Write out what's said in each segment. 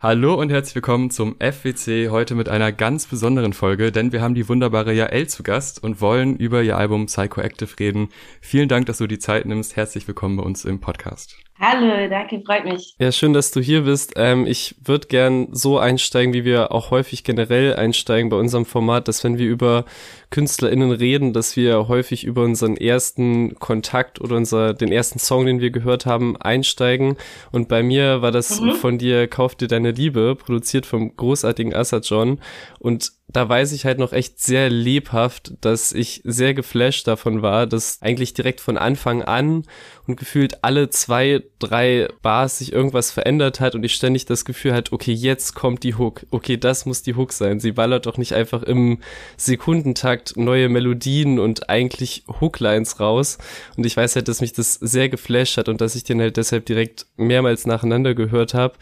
Hallo und herzlich willkommen zum FWC heute mit einer ganz besonderen Folge, denn wir haben die wunderbare Jael zu Gast und wollen über ihr Album Psychoactive reden. Vielen Dank, dass du die Zeit nimmst. Herzlich willkommen bei uns im Podcast. Hallo, danke, freut mich. Ja, schön, dass du hier bist. Ähm, ich würde gern so einsteigen, wie wir auch häufig generell einsteigen bei unserem Format, dass wenn wir über KünstlerInnen reden, dass wir häufig über unseren ersten Kontakt oder unser, den ersten Song, den wir gehört haben, einsteigen. Und bei mir war das mhm. von dir Kauf dir deine Liebe, produziert vom großartigen Assad John. Und da weiß ich halt noch echt sehr lebhaft, dass ich sehr geflasht davon war, dass eigentlich direkt von Anfang an und gefühlt alle zwei, drei Bars sich irgendwas verändert hat und ich ständig das Gefühl hatte, okay, jetzt kommt die Hook. Okay, das muss die Hook sein. Sie ballert doch nicht einfach im Sekundentakt neue Melodien und eigentlich Hooklines raus. Und ich weiß halt, dass mich das sehr geflasht hat und dass ich den halt deshalb direkt mehrmals nacheinander gehört habe.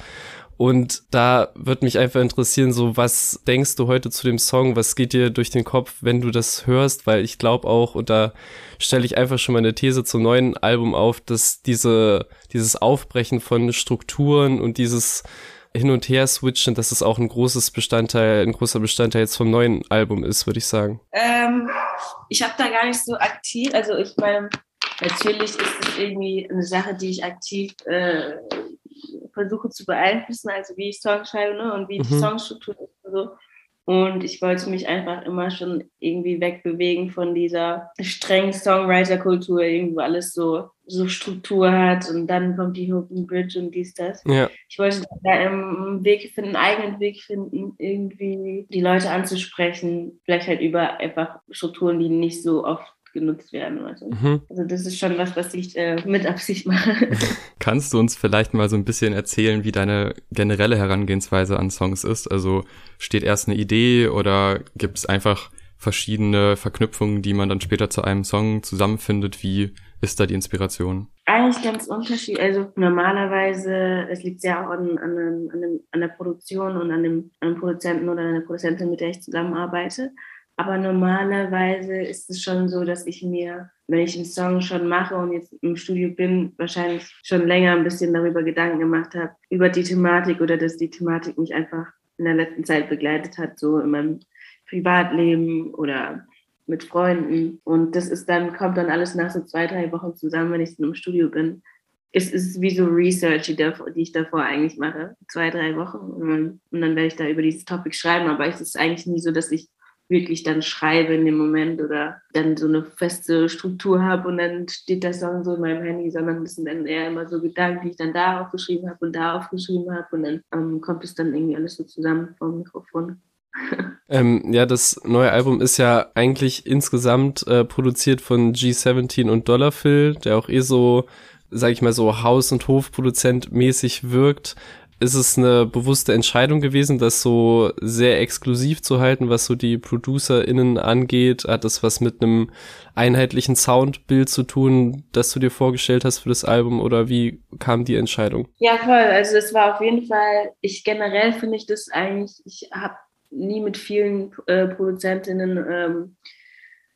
Und da wird mich einfach interessieren, so was denkst du heute zu dem Song? Was geht dir durch den Kopf, wenn du das hörst? Weil ich glaube auch, und da stelle ich einfach schon mal eine These zum neuen Album auf, dass diese, dieses Aufbrechen von Strukturen und dieses hin und her switchen, dass es auch ein großes Bestandteil, ein großer Bestandteil jetzt vom neuen Album ist, würde ich sagen. Ähm, ich habe da gar nicht so aktiv, also ich meine, natürlich ist es irgendwie eine Sache, die ich aktiv äh, versuche zu beeinflussen, also wie ich Songs schreibe ne, und wie mhm. die Songstruktur ist und so. Und ich wollte mich einfach immer schon irgendwie wegbewegen von dieser strengen Songwriter-Kultur, irgendwo alles so, so Struktur hat und dann kommt die Hook and Bridge und dies, das. Ja. Ich wollte da einen Weg finden, einen eigenen Weg finden, irgendwie die Leute anzusprechen, vielleicht halt über einfach Strukturen, die nicht so oft genutzt werden. Also, mhm. also das ist schon was, was ich äh, mit Absicht mache. Kannst du uns vielleicht mal so ein bisschen erzählen, wie deine generelle Herangehensweise an Songs ist? Also steht erst eine Idee oder gibt es einfach verschiedene Verknüpfungen, die man dann später zu einem Song zusammenfindet? Wie ist da die Inspiration? Eigentlich ganz unterschiedlich. Also normalerweise, es liegt sehr auch an, an, an, an der Produktion und an dem, an dem Produzenten oder an der Produzentin, mit der ich zusammenarbeite. Aber normalerweise ist es schon so, dass ich mir, wenn ich einen Song schon mache und jetzt im Studio bin, wahrscheinlich schon länger ein bisschen darüber Gedanken gemacht habe, über die Thematik oder dass die Thematik mich einfach in der letzten Zeit begleitet hat, so in meinem Privatleben oder mit Freunden. Und das ist dann, kommt dann alles nach so zwei, drei Wochen zusammen, wenn ich dann im Studio bin. Es ist wie so Research, die, ich davor eigentlich mache. Zwei, drei Wochen. Und dann werde ich da über dieses Topic schreiben. Aber es ist eigentlich nie so, dass ich wirklich dann schreibe in dem Moment oder dann so eine feste Struktur habe und dann steht das Song so in meinem Handy, sondern das sind dann eher immer so Gedanken, die ich dann da aufgeschrieben habe und da aufgeschrieben habe und dann ähm, kommt es dann irgendwie alles so zusammen vom Mikrofon. ähm, ja, das neue Album ist ja eigentlich insgesamt äh, produziert von G17 und Dollarfill, der auch eh so, sag ich mal so, Haus- und Hofproduzent mäßig wirkt ist es eine bewusste Entscheidung gewesen, das so sehr exklusiv zu halten, was so die ProducerInnen angeht? Hat das was mit einem einheitlichen Soundbild zu tun, das du dir vorgestellt hast für das Album oder wie kam die Entscheidung? Ja, voll. Also es war auf jeden Fall, ich generell finde ich das eigentlich, ich habe nie mit vielen äh, Produzentinnen ähm,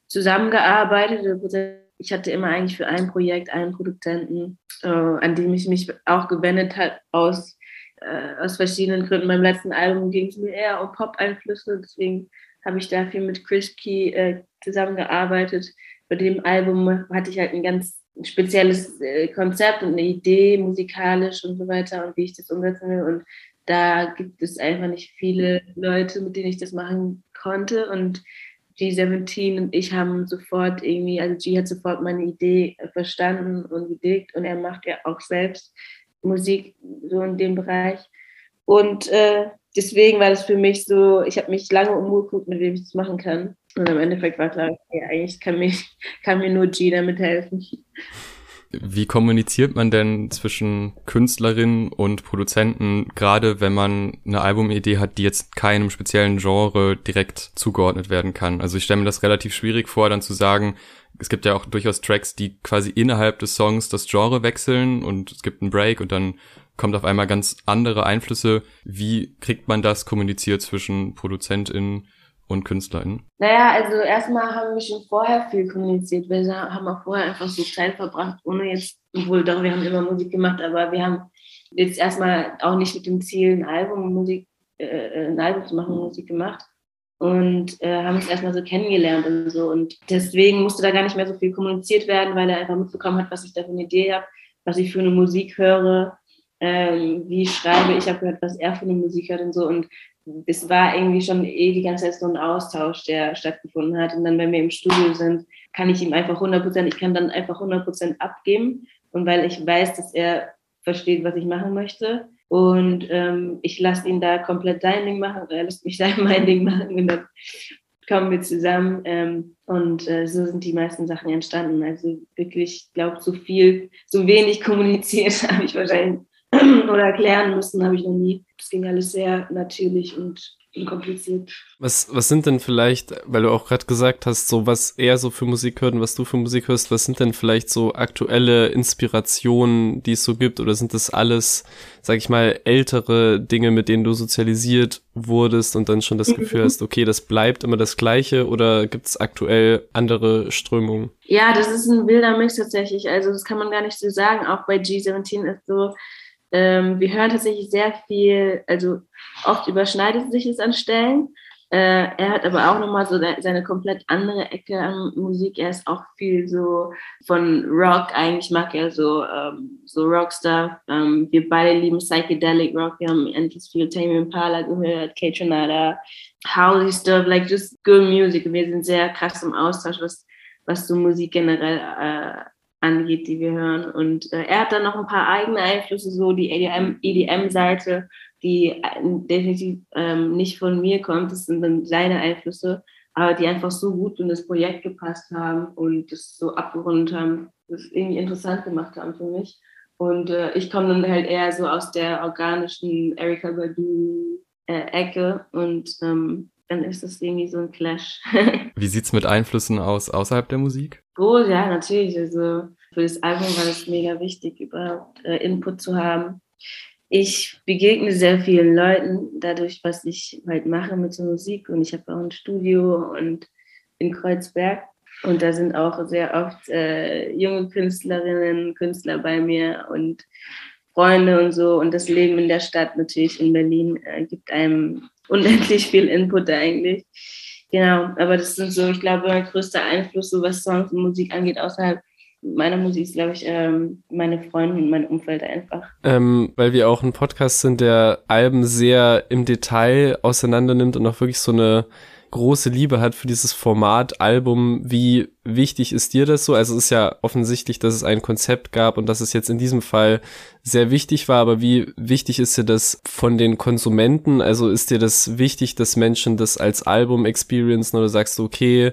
zusammengearbeitet. Ich hatte immer eigentlich für ein Projekt einen Produzenten, äh, an dem ich mich auch gewendet habe, aus äh, aus verschiedenen Gründen. Beim letzten Album ging es mir eher um Pop-Einflüsse, deswegen habe ich da viel mit Chris Key äh, zusammengearbeitet. Bei dem Album hatte ich halt ein ganz spezielles äh, Konzept und eine Idee, musikalisch und so weiter und wie ich das umsetzen will. Und da gibt es einfach nicht viele Leute, mit denen ich das machen konnte. Und G17 und ich haben sofort irgendwie, also G hat sofort meine Idee verstanden und gedickt und er macht ja auch selbst Musik so in dem Bereich. Und äh, deswegen war das für mich so, ich habe mich lange umgeguckt, mit wem ich das machen kann. Und im Endeffekt war klar, okay, eigentlich kann mir, kann mir nur G damit helfen. Wie kommuniziert man denn zwischen Künstlerinnen und Produzenten, gerade wenn man eine Albumidee hat, die jetzt keinem speziellen Genre direkt zugeordnet werden kann? Also ich stelle mir das relativ schwierig vor, dann zu sagen, es gibt ja auch durchaus Tracks, die quasi innerhalb des Songs das Genre wechseln und es gibt einen Break und dann kommt auf einmal ganz andere Einflüsse. Wie kriegt man das kommuniziert zwischen ProduzentInnen und KünstlerInnen? Naja, also erstmal haben wir schon vorher viel kommuniziert. Wir haben auch vorher einfach so Zeit verbracht, ohne jetzt, obwohl doch, wir haben immer Musik gemacht, aber wir haben jetzt erstmal auch nicht mit dem Ziel, ein Album, Musik, äh, ein Album zu machen, Musik gemacht und äh, haben uns erstmal so kennengelernt und so. Und deswegen musste da gar nicht mehr so viel kommuniziert werden, weil er einfach mitbekommen hat, was ich da für eine Idee habe, was ich für eine Musik höre, ähm, wie schreibe. Ich habe gehört, was er für eine Musik hört und so. Und es war irgendwie schon eh die ganze Zeit so ein Austausch, der stattgefunden hat. Und dann, wenn wir im Studio sind, kann ich ihm einfach 100 Prozent, ich kann dann einfach 100 Prozent abgeben. Und weil ich weiß, dass er versteht, was ich machen möchte, und ähm, ich lasse ihn da komplett sein Ding machen, er lässt mich da mein Ding machen und dann kommen wir zusammen. Ähm, und äh, so sind die meisten Sachen entstanden. Also wirklich, ich glaube, so viel, so wenig kommuniziert habe ich wahrscheinlich oder erklären müssen, habe ich noch nie. Das ging alles sehr natürlich und unkompliziert. Was, was sind denn vielleicht, weil du auch gerade gesagt hast, so was er so für Musik hört und was du für Musik hörst, was sind denn vielleicht so aktuelle Inspirationen, die es so gibt? Oder sind das alles, sag ich mal, ältere Dinge, mit denen du sozialisiert wurdest und dann schon das Gefühl hast, okay, das bleibt immer das Gleiche oder gibt es aktuell andere Strömungen? Ja, das ist ein wilder Mix tatsächlich. Also das kann man gar nicht so sagen. Auch bei G17 ist so, ähm, wir hören tatsächlich sehr viel, also oft überschneidet sich es an Stellen. Äh, er hat aber auch nochmal so seine komplett andere Ecke an Musik. Er ist auch viel so von Rock, eigentlich mag er so, ähm, so Rockstuff. Ähm, wir beide lieben Psychedelic Rock. Wir haben endlich viel Tame Impala gehört, K-Tronada, Housey Stuff, like just good music. Wir sind sehr krass im Austausch, was, was so Musik generell äh, angeht, die wir hören. Und äh, er hat dann noch ein paar eigene Einflüsse, so die EDM-Seite, EDM die äh, definitiv ähm, nicht von mir kommt. Das sind dann seine Einflüsse, aber die einfach so gut in das Projekt gepasst haben und das so abgerundet haben, das irgendwie interessant gemacht haben für mich. Und äh, ich komme dann halt eher so aus der organischen Erika Badu-Ecke äh, und ähm, dann ist das irgendwie so ein Clash. Wie sieht's mit Einflüssen aus außerhalb der Musik? Oh ja, natürlich. Also für das Album war es mega wichtig, überhaupt äh, Input zu haben. Ich begegne sehr vielen Leuten dadurch, was ich halt mache mit der Musik. Und ich habe auch ein Studio und in Kreuzberg. Und da sind auch sehr oft äh, junge Künstlerinnen, Künstler bei mir und Freunde und so. Und das Leben in der Stadt natürlich in Berlin äh, gibt einem unendlich viel Input eigentlich. Genau, aber das sind so, ich glaube, mein größter Einfluss, so was Songs und Musik angeht, außerhalb meiner Musik ist, glaube ich, ähm, meine Freunde und mein Umfeld einfach. Ähm, weil wir auch ein Podcast sind, der Alben sehr im Detail auseinander nimmt und auch wirklich so eine große Liebe hat für dieses Format Album. Wie wichtig ist dir das so? Also es ist ja offensichtlich, dass es ein Konzept gab und dass es jetzt in diesem Fall sehr wichtig war, aber wie wichtig ist dir das von den Konsumenten? Also ist dir das wichtig, dass Menschen das als Album experiencen oder sagst du, okay,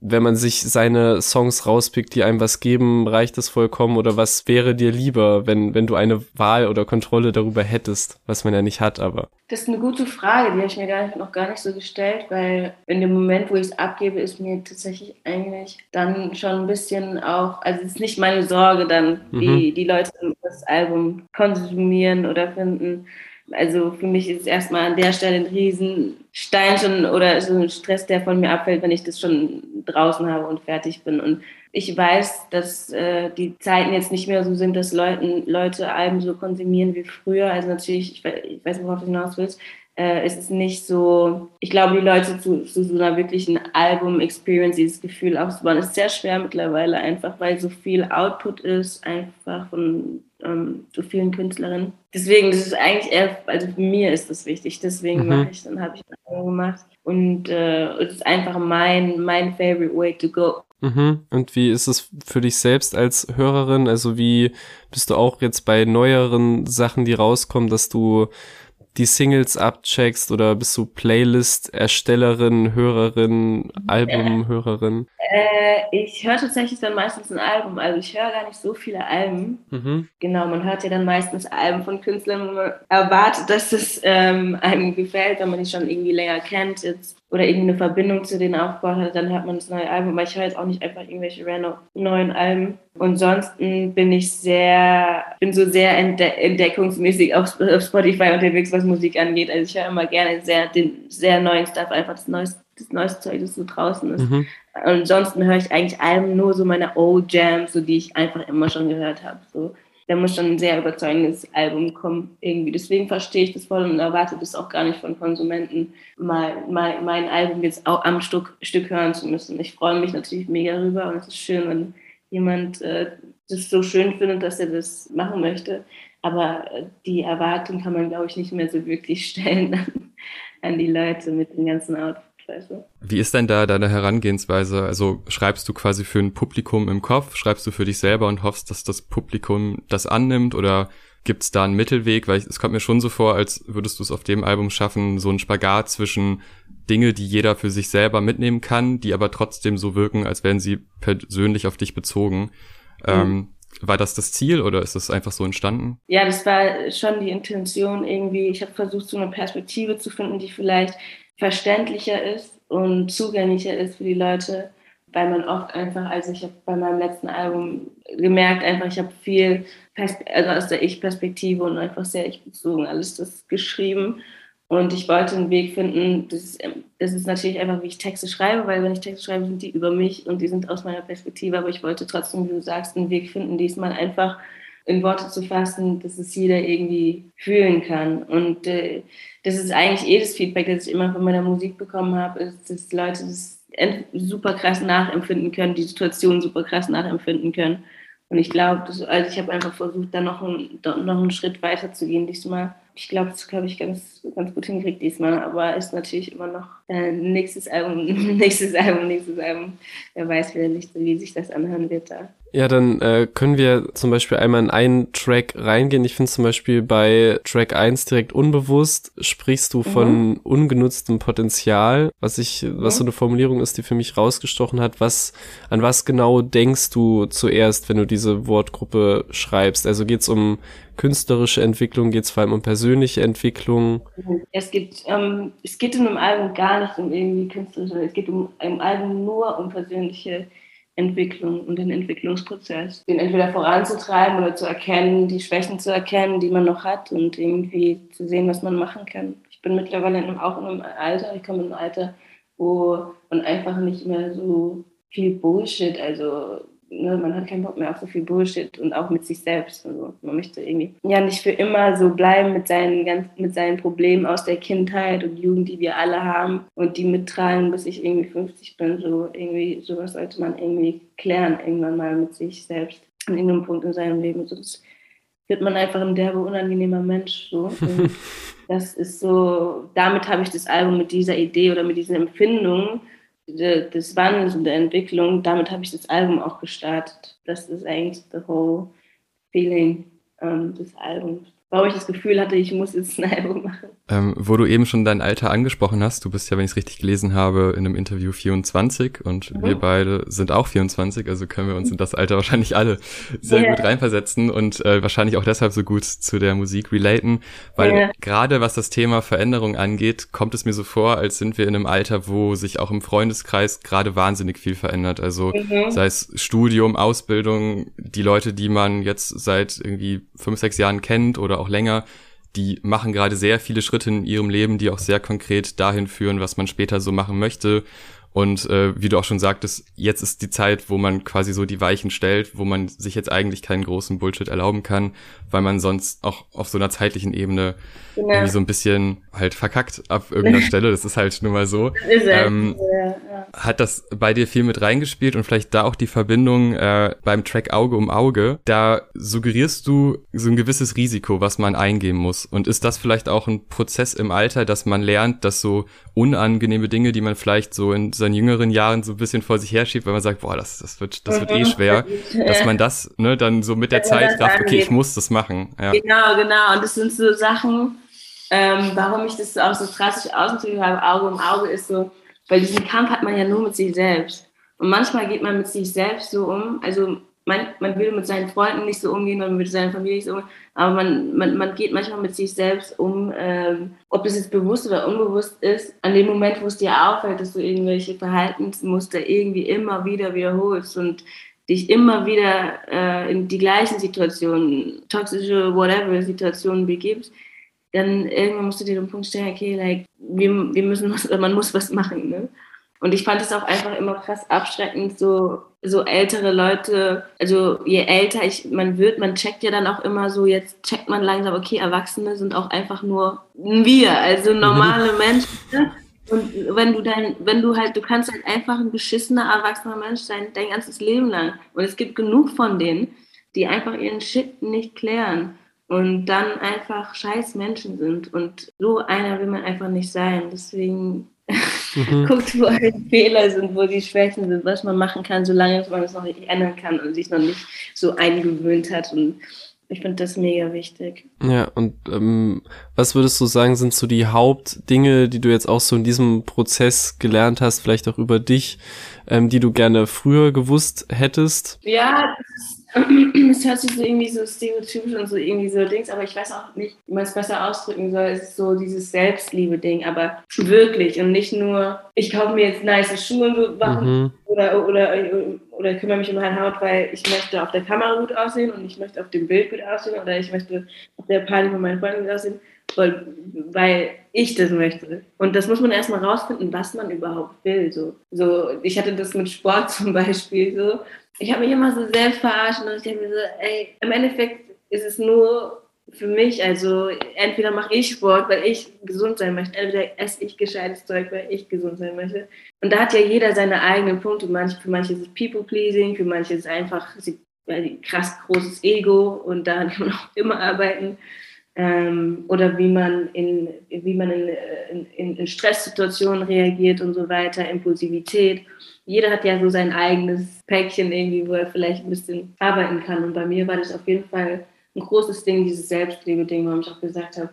wenn man sich seine Songs rauspickt, die einem was geben, reicht das vollkommen? Oder was wäre dir lieber, wenn, wenn du eine Wahl oder Kontrolle darüber hättest, was man ja nicht hat, aber? Das ist eine gute Frage, die habe ich mir gar nicht, noch gar nicht so gestellt, weil in dem Moment, wo ich es abgebe, ist mir tatsächlich eigentlich dann schon ein bisschen auch, also es ist nicht meine Sorge dann, wie mhm. die Leute das Album konsumieren oder finden. Also für mich ist es erstmal an der Stelle ein Riesenstein schon oder so ein Stress, der von mir abfällt, wenn ich das schon draußen habe und fertig bin. Und ich weiß, dass äh, die Zeiten jetzt nicht mehr so sind, dass Leuten, Leute Alben so konsumieren wie früher. Also natürlich, ich weiß, ich weiß worauf du hinaus willst, äh, ist es nicht so, ich glaube, die Leute zu, zu so einer wirklichen Album-Experience, dieses Gefühl aufzubauen, ist sehr schwer mittlerweile, einfach weil so viel Output ist, einfach von ähm, so vielen Künstlerinnen. Deswegen, das ist eigentlich eher, also für mir ist das wichtig, deswegen mhm. mache ich, dann habe ich ein Album gemacht und äh, es ist einfach mein, mein favorite way to go. Mhm. Und wie ist es für dich selbst als Hörerin? Also wie bist du auch jetzt bei neueren Sachen, die rauskommen, dass du die Singles abcheckst oder bist du Playlist-Erstellerin, Hörerin, Albumhörerin? Äh, ich höre tatsächlich dann meistens ein Album. Also ich höre gar nicht so viele Alben. Mhm. Genau, man hört ja dann meistens Alben von Künstlern, wo man erwartet, dass es ähm, einem gefällt, wenn man die schon irgendwie länger kennt. Jetzt oder irgendwie eine Verbindung zu denen aufgebaut hat, dann hört man das neue Album. Aber ich höre jetzt auch nicht einfach irgendwelche random neuen Alben. Und sonst bin ich sehr, bin so sehr entde entdeckungsmäßig auf, Spotify unterwegs, was Musik angeht. Also ich höre immer gerne sehr, den sehr neuen Stuff, einfach das neueste, das neueste Zeug, das so draußen ist. Mhm. Und ansonsten höre ich eigentlich Alben nur so meine Old Jams, so die ich einfach immer schon gehört habe. So da muss schon ein sehr überzeugendes Album kommen irgendwie. Deswegen verstehe ich das voll und erwarte das auch gar nicht von Konsumenten, mal, mal mein Album jetzt auch am Stück, Stück hören zu müssen. Ich freue mich natürlich mega rüber und es ist schön, wenn jemand äh, das so schön findet, dass er das machen möchte. Aber äh, die Erwartung kann man, glaube ich, nicht mehr so wirklich stellen an, an die Leute mit den ganzen Outfits. Wie ist denn da deine Herangehensweise? Also schreibst du quasi für ein Publikum im Kopf, schreibst du für dich selber und hoffst, dass das Publikum das annimmt oder gibt es da einen Mittelweg? Weil es kommt mir schon so vor, als würdest du es auf dem Album schaffen, so ein Spagat zwischen Dinge, die jeder für sich selber mitnehmen kann, die aber trotzdem so wirken, als wären sie persönlich auf dich bezogen. Mhm. Ähm, war das das Ziel oder ist das einfach so entstanden? Ja, das war schon die Intention irgendwie. Ich habe versucht, so eine Perspektive zu finden, die vielleicht verständlicher ist und zugänglicher ist für die Leute, weil man oft einfach, also ich habe bei meinem letzten Album gemerkt, einfach ich habe viel also aus der Ich-Perspektive und einfach sehr ich-bezogen alles das geschrieben und ich wollte einen Weg finden, das ist, das ist natürlich einfach, wie ich Texte schreibe, weil wenn ich Texte schreibe, sind die über mich und die sind aus meiner Perspektive, aber ich wollte trotzdem, wie du sagst, einen Weg finden, diesmal einfach in Worte zu fassen, dass es jeder irgendwie fühlen kann. Und äh, das ist eigentlich jedes Feedback, das ich immer von meiner Musik bekommen habe, ist, dass Leute das super krass nachempfinden können, die Situation super krass nachempfinden können. Und ich glaube, also ich habe einfach versucht, da noch, ein, noch einen Schritt weiter zu gehen diesmal ich glaube, das habe ich ganz, ganz gut hingekriegt diesmal, aber ist natürlich immer noch äh, nächstes Album, nächstes Album, nächstes Album. Wer weiß wer nicht, wie sich das anhören wird da. Ja, dann äh, können wir zum Beispiel einmal in einen Track reingehen. Ich finde zum Beispiel bei Track 1 direkt unbewusst sprichst du von mhm. ungenutztem Potenzial, was ich, mhm. was so eine Formulierung ist, die für mich rausgestochen hat. Was, an was genau denkst du zuerst, wenn du diese Wortgruppe schreibst? Also geht's um künstlerische Entwicklung, geht es vor allem um persönliche Entwicklung? Es, gibt, ähm, es geht in einem Album gar nicht um irgendwie künstlerische, es geht um im Album nur um persönliche Entwicklung und den Entwicklungsprozess. Den entweder voranzutreiben oder zu erkennen, die Schwächen zu erkennen, die man noch hat und irgendwie zu sehen, was man machen kann. Ich bin mittlerweile auch in einem Alter, ich komme in einem Alter, wo man einfach nicht mehr so viel Bullshit, also ne, man hat keinen Bock mehr auf so viel Bullshit und auch mit sich selbst. Also man möchte irgendwie ja nicht für immer so bleiben mit seinen, ganz, mit seinen Problemen aus der Kindheit und Jugend, die wir alle haben und die mittragen, bis ich irgendwie 50 bin. So irgendwie, sowas sollte man irgendwie klären, irgendwann mal mit sich selbst an irgendeinem Punkt in seinem Leben. Sonst wird man einfach ein derbe, unangenehmer Mensch. So. das ist so, damit habe ich das Album mit dieser Idee oder mit diesen Empfindungen des Wandels und der Entwicklung, damit habe ich das Album auch gestartet. Das ist eigentlich the whole feeling ähm, des Albums warum ich das Gefühl hatte, ich muss jetzt ein Album machen. Ähm, wo du eben schon dein Alter angesprochen hast, du bist ja, wenn ich es richtig gelesen habe, in einem Interview 24 und mhm. wir beide sind auch 24, also können wir uns in das Alter wahrscheinlich alle sehr yeah. gut reinversetzen und äh, wahrscheinlich auch deshalb so gut zu der Musik relaten, weil yeah. gerade was das Thema Veränderung angeht, kommt es mir so vor, als sind wir in einem Alter, wo sich auch im Freundeskreis gerade wahnsinnig viel verändert. Also mhm. sei es Studium, Ausbildung, die Leute, die man jetzt seit irgendwie fünf, sechs Jahren kennt oder auch länger, die machen gerade sehr viele Schritte in ihrem Leben, die auch sehr konkret dahin führen, was man später so machen möchte. Und äh, wie du auch schon sagtest, jetzt ist die Zeit, wo man quasi so die Weichen stellt, wo man sich jetzt eigentlich keinen großen Bullshit erlauben kann, weil man sonst auch auf so einer zeitlichen Ebene ja. irgendwie so ein bisschen halt verkackt ab irgendeiner Stelle. Das ist halt nun mal so. Ähm, ja, ja. Hat das bei dir viel mit reingespielt und vielleicht da auch die Verbindung äh, beim Track Auge um Auge? Da suggerierst du so ein gewisses Risiko, was man eingehen muss. Und ist das vielleicht auch ein Prozess im Alter, dass man lernt, dass so unangenehme Dinge, die man vielleicht so in seinen jüngeren Jahren so ein bisschen vor sich herschiebt, weil man sagt, boah, das, das wird, das wird eh mhm. schwer, dass man das ne, dann so mit der Zeit rafft, okay, ich muss das machen. Ja. Genau, genau. Und das sind so Sachen, ähm, warum ich das auch so drastisch ausgedrückt habe, Auge um Auge, ist so, weil diesen Kampf hat man ja nur mit sich selbst. Und manchmal geht man mit sich selbst so um, also man, man will mit seinen Freunden nicht so umgehen, man will mit seiner Familie nicht so umgehen, aber man, man, man geht manchmal mit sich selbst um, ähm, ob das jetzt bewusst oder unbewusst ist, an dem Moment, wo es dir auffällt, dass du irgendwelche Verhaltensmuster irgendwie immer wieder wiederholst und dich immer wieder äh, in die gleichen Situationen, toxische, whatever Situationen begibst, dann irgendwann musst du dir den Punkt stellen, okay, like, wir, wir müssen was, man muss was machen, ne? Und ich fand es auch einfach immer krass abschreckend, so so ältere Leute, also je älter ich, man wird, man checkt ja dann auch immer so, jetzt checkt man langsam, okay, Erwachsene sind auch einfach nur wir, also normale Menschen. Ne? Und wenn du dein, wenn du halt, du kannst halt einfach ein beschissener, erwachsener Mensch sein, dein ganzes Leben lang. Und es gibt genug von denen, die einfach ihren Shit nicht klären und dann einfach scheiß Menschen sind. Und so einer will man einfach nicht sein. Deswegen mhm. guckt, wo halt Fehler sind, wo die Schwächen sind, was man machen kann, solange man es noch nicht ändern kann und sich noch nicht so eingewöhnt hat. Und ich finde das mega wichtig. Ja, und ähm, was würdest du sagen, sind so die Hauptdinge, die du jetzt auch so in diesem Prozess gelernt hast, vielleicht auch über dich, ähm, die du gerne früher gewusst hättest? Ja, es hört sich so irgendwie so stereotypisch und so irgendwie so Dings, aber ich weiß auch nicht, wie man es besser ausdrücken soll. Es ist so dieses Selbstliebe-Ding, aber wirklich und nicht nur, ich kaufe mir jetzt nice Schuhe mhm. oder, oder, oder kümmere mich um meine Haut, weil ich möchte auf der Kamera gut aussehen und ich möchte auf dem Bild gut aussehen oder ich möchte auf der Party von meinen Freunden gut aussehen, weil, ich das möchte. Und das muss man erstmal rausfinden, was man überhaupt will. So, so ich hatte das mit Sport zum Beispiel so ich habe mich immer so selbst verarscht und ich denke mir so, ey, im Endeffekt ist es nur für mich, also entweder mache ich Sport, weil ich gesund sein möchte, entweder esse ich gescheites Zeug, weil ich gesund sein möchte. Und da hat ja jeder seine eigenen Punkte. Für manche ist es People-Pleasing, für manche ist es einfach ein krass großes Ego und da kann man auch immer arbeiten. Ähm, oder wie man in, wie man in, in, in Stresssituationen reagiert und so weiter, Impulsivität jeder hat ja so sein eigenes Päckchen irgendwie, wo er vielleicht ein bisschen arbeiten kann. Und bei mir war das auf jeden Fall ein großes Ding, dieses Selbstliebe-Ding, wo ich auch gesagt habe,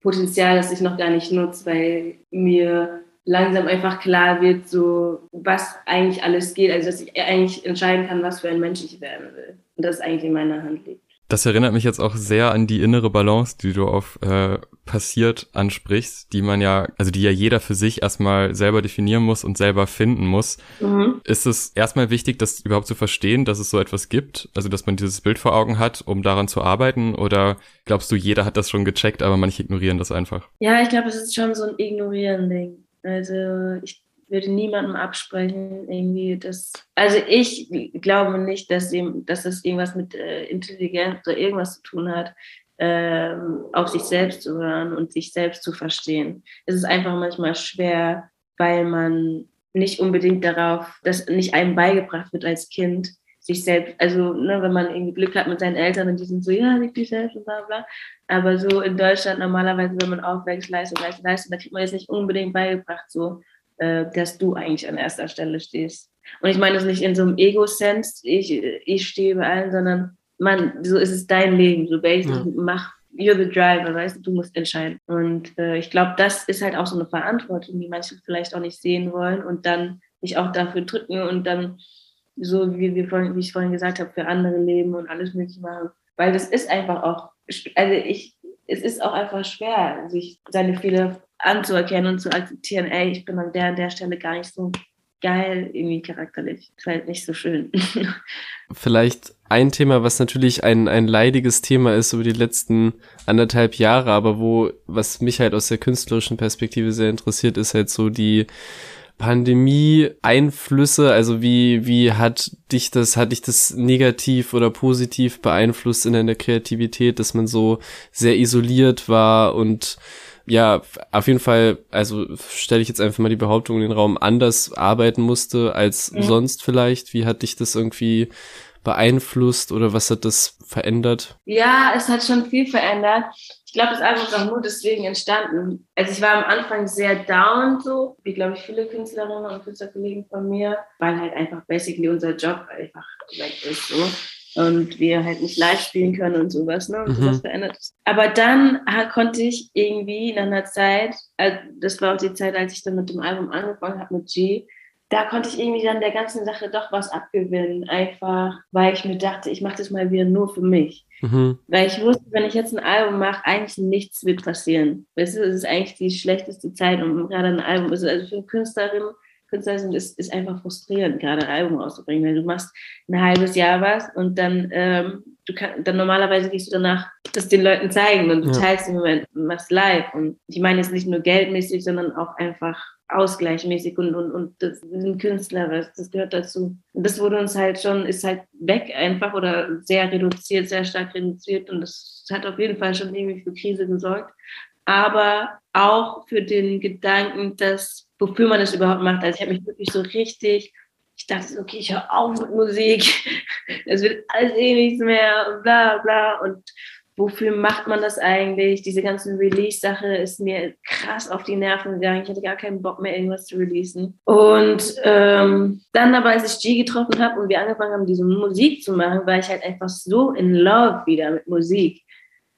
Potenzial, das ich noch gar nicht nutze, weil mir langsam einfach klar wird, so was eigentlich alles geht. Also dass ich eigentlich entscheiden kann, was für ein Mensch ich werden will. Und das eigentlich in meiner Hand liegt. Das erinnert mich jetzt auch sehr an die innere Balance, die du auf äh, passiert ansprichst, die man ja, also die ja jeder für sich erstmal selber definieren muss und selber finden muss. Mhm. Ist es erstmal wichtig, das überhaupt zu verstehen, dass es so etwas gibt, also dass man dieses Bild vor Augen hat, um daran zu arbeiten? Oder glaubst du, jeder hat das schon gecheckt, aber manche ignorieren das einfach? Ja, ich glaube, es ist schon so ein Ignorieren-Ding. Also ich würde niemandem absprechen, irgendwie das. Also ich glaube nicht, dass, dem, dass das irgendwas mit äh, Intelligenz oder irgendwas zu tun hat, ähm, auf sich selbst zu hören und sich selbst zu verstehen. Es ist einfach manchmal schwer, weil man nicht unbedingt darauf, dass nicht einem beigebracht wird als Kind, sich selbst, also ne, wenn man irgendwie Glück hat mit seinen Eltern und die sind so, ja, lieb dich selbst und bla bla. Aber so in Deutschland normalerweise, wenn man aufwächst, Leistung, Leistung, Leistung, da kriegt man jetzt nicht unbedingt beigebracht, so, äh, dass du eigentlich an erster Stelle stehst. Und ich meine das nicht in so einem Ego-Sense, ich, ich stehe über allen, sondern man, so ist es dein Leben. So basically, ja. mach, you're the driver, weißt du, du musst entscheiden. Und äh, ich glaube, das ist halt auch so eine Verantwortung, die manche vielleicht auch nicht sehen wollen und dann sich auch dafür drücken und dann so, wie, vorhin, wie ich vorhin gesagt habe, für andere leben und alles mögliche machen. Weil das ist einfach auch, also ich, es ist auch einfach schwer, sich seine Fehler anzuerkennen und zu akzeptieren, ey, ich bin an der an der Stelle gar nicht so geil irgendwie charakterlich. Ist halt nicht so schön. Vielleicht ein Thema, was natürlich ein, ein leidiges Thema ist über die letzten anderthalb Jahre, aber wo, was mich halt aus der künstlerischen Perspektive sehr interessiert, ist halt so die Pandemie-Einflüsse, also wie, wie hat dich das, hat dich das negativ oder positiv beeinflusst in deiner Kreativität, dass man so sehr isoliert war und ja, auf jeden Fall, also stelle ich jetzt einfach mal die Behauptung in den Raum, anders arbeiten musste als ja. sonst vielleicht. Wie hat dich das irgendwie beeinflusst oder was hat das verändert? Ja, es hat schon viel verändert. Ich glaube, das Album ist auch nur deswegen entstanden. Also ich war am Anfang sehr down, so wie glaube ich viele Künstlerinnen und Künstlerkollegen von mir, weil halt einfach basically unser Job einfach weg ist. So und wir halt nicht live spielen können und sowas, ne? Und mhm. sowas verändert ist. Aber dann konnte ich irgendwie nach einer Zeit, also das war auch die Zeit, als ich dann mit dem Album angefangen habe mit G, da konnte ich irgendwie dann der ganzen Sache doch was abgewinnen, einfach weil ich mir dachte, ich mache das mal wieder nur für mich. Mhm. Weil ich wusste, wenn ich jetzt ein Album mache, eigentlich nichts wird passieren. Weißt du, es ist eigentlich die schlechteste Zeit, um gerade ein Album, also für eine Künstlerin Künstler sind, ist, ist einfach frustrierend, gerade ein Album rauszubringen, weil du machst ein halbes Jahr was und dann, ähm, du kann, dann normalerweise gehst du danach das den Leuten zeigen und du ja. teilst im Moment, machst live. Und ich meine jetzt nicht nur geldmäßig, sondern auch einfach ausgleichmäßig und, und, und das sind Künstler, das gehört dazu. Und das wurde uns halt schon, ist halt weg einfach oder sehr reduziert, sehr stark reduziert und das hat auf jeden Fall schon irgendwie für Krise gesorgt. Aber auch für den Gedanken, dass, wofür man das überhaupt macht. Also ich habe mich wirklich so richtig ich dachte, okay, ich höre auf mit Musik, es wird alles eh nichts mehr bla bla. Und wofür macht man das eigentlich? Diese ganze Release-Sache ist mir krass auf die Nerven gegangen. Ich hatte gar keinen Bock mehr, irgendwas zu releasen. Und ähm, dann aber, als ich G getroffen habe und wir angefangen haben, diese Musik zu machen, war ich halt einfach so in love wieder mit Musik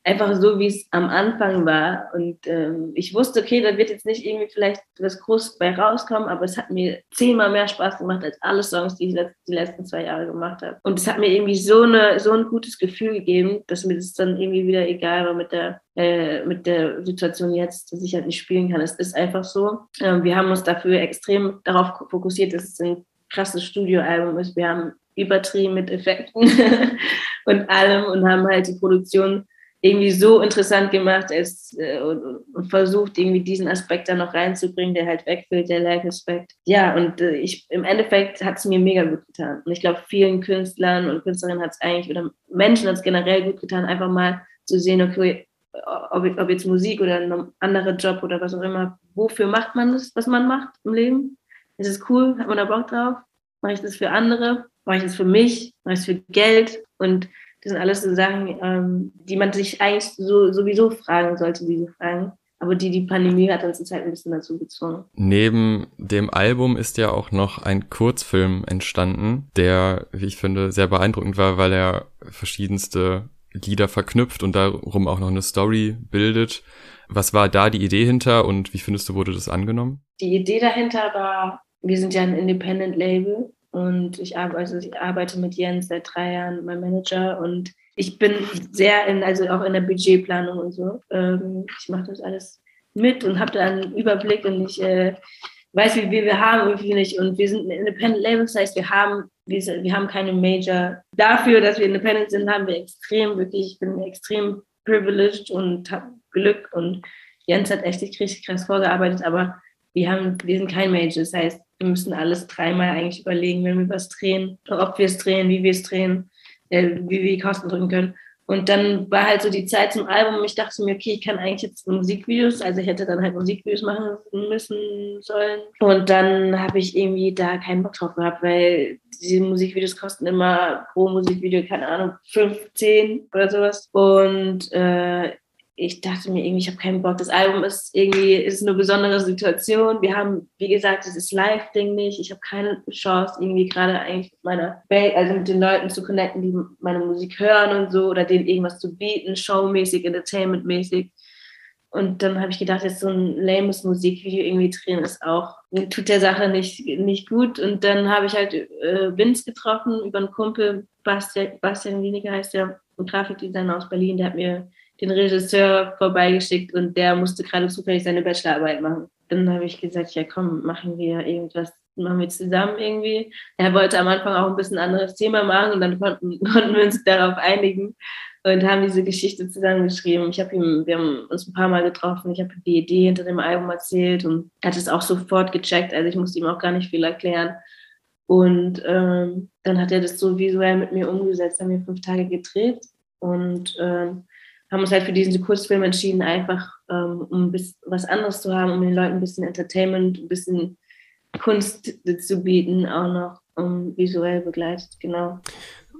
einfach so, wie es am Anfang war. Und ähm, ich wusste, okay, da wird jetzt nicht irgendwie vielleicht was groß bei rauskommen, aber es hat mir zehnmal mehr Spaß gemacht als alle Songs, die ich die letzten zwei Jahre gemacht habe. Und es hat mir irgendwie so, eine, so ein gutes Gefühl gegeben, dass mir das dann irgendwie wieder egal war mit der, äh, mit der Situation jetzt, dass ich halt nicht spielen kann. Es ist einfach so. Ähm, wir haben uns dafür extrem darauf fokussiert, dass es ein krasses Studioalbum ist. Wir haben übertrieben mit Effekten und allem und haben halt die Produktion irgendwie so interessant gemacht ist äh, und, versucht, irgendwie diesen Aspekt da noch reinzubringen, der halt wegfällt, der Like-Aspekt. Ja, und äh, ich, im Endeffekt hat es mir mega gut getan. Und ich glaube, vielen Künstlern und Künstlerinnen hat es eigentlich, oder Menschen hat es generell gut getan, einfach mal zu sehen, okay, ob, ob jetzt Musik oder ein anderer Job oder was auch immer, wofür macht man das, was man macht im Leben? Ist es cool? Hat man da Bock drauf? Mache ich das für andere? Mache ich das für mich? Mache ich das für Geld? Und das sind alles so Sachen, ähm, die man sich eigentlich so, sowieso fragen sollte, diese Fragen. Aber die, die Pandemie hat uns jetzt halt ein bisschen dazu gezwungen. Neben dem Album ist ja auch noch ein Kurzfilm entstanden, der, wie ich finde, sehr beeindruckend war, weil er verschiedenste Lieder verknüpft und darum auch noch eine Story bildet. Was war da die Idee hinter und wie findest du, wurde das angenommen? Die Idee dahinter war, wir sind ja ein Independent Label und ich arbeite, ich arbeite mit Jens seit drei Jahren, mein Manager. Und ich bin sehr in, also auch in der Budgetplanung und so. Ähm, ich mache das alles mit und habe da einen Überblick und ich äh, weiß, wie viel wir haben, wie viel nicht. Und wir sind ein Independent Label, das heißt, wir haben, wir, wir haben keine Major. Dafür, dass wir Independent sind, haben wir extrem, wirklich, ich bin extrem privileged und habe Glück. Und Jens hat echt richtig krass vorgearbeitet, aber wir haben, wir sind kein Major. Das heißt, wir müssen alles dreimal eigentlich überlegen, wenn wir was drehen, ob wir es drehen, wie wir es drehen, äh, wie wir die Kosten drücken können. Und dann war halt so die Zeit zum Album ich dachte mir, okay, ich kann eigentlich jetzt Musikvideos, also ich hätte dann halt Musikvideos machen müssen sollen. Und dann habe ich irgendwie da keinen Bock drauf gehabt, weil diese Musikvideos kosten immer pro Musikvideo, keine Ahnung, 15 oder sowas. Und äh, ich dachte mir irgendwie, ich habe keinen Bock. Das Album ist irgendwie ist eine besondere Situation. Wir haben, wie gesagt, dieses Live-Ding nicht. Ich habe keine Chance, irgendwie gerade eigentlich mit meiner Welt, also mit den Leuten zu connecten, die meine Musik hören und so, oder denen irgendwas zu bieten, showmäßig, entertainmentmäßig. Und dann habe ich gedacht, jetzt so ein lames Musikvideo irgendwie drehen ist auch, tut der Sache nicht, nicht gut. Und dann habe ich halt äh, Vince getroffen über einen Kumpel, Bastian, Bastian Wieninger heißt der, ein Grafikdesigner aus Berlin, der hat mir den Regisseur vorbeigeschickt und der musste gerade zufällig seine Bachelorarbeit machen. Dann habe ich gesagt, ja komm, machen wir irgendwas, machen wir zusammen irgendwie. Er wollte am Anfang auch ein bisschen anderes Thema machen und dann konnten, konnten wir uns darauf einigen und haben diese Geschichte zusammengeschrieben. Ich habe ihm, wir haben uns ein paar Mal getroffen, ich habe die Idee hinter dem Album erzählt und er hat es auch sofort gecheckt, also ich musste ihm auch gar nicht viel erklären. Und ähm, dann hat er das so visuell mit mir umgesetzt, haben wir fünf Tage gedreht und ähm, haben uns halt für diesen Kurzfilm entschieden, einfach ähm, um was anderes zu haben, um den Leuten ein bisschen Entertainment, ein bisschen Kunst zu bieten, auch noch um, visuell begleitet, genau.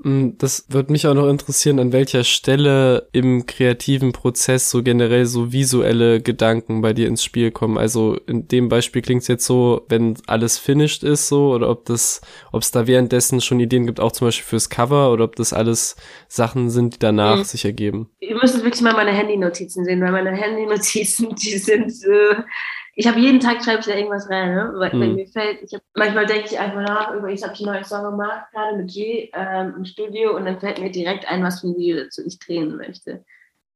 Mm, das würde mich auch noch interessieren, an welcher Stelle im kreativen Prozess so generell so visuelle Gedanken bei dir ins Spiel kommen. Also in dem Beispiel klingt es jetzt so, wenn alles finished ist so, oder ob das, ob es da währenddessen schon Ideen gibt, auch zum Beispiel fürs Cover, oder ob das alles Sachen sind, die danach mhm. sich ergeben. Ihr müsstet wirklich mal meine Handy-Notizen sehen, weil meine Handy-Notizen, die sind äh, ich habe jeden Tag schreibe ich da irgendwas rein, ne? Weil, hm. mir fällt, ich hab, manchmal denke ich einfach nach, über ich habe einen neuen Song gemacht, gerade mit G ähm, im Studio und dann fällt mir direkt ein, was für ein Video dazu ich drehen möchte.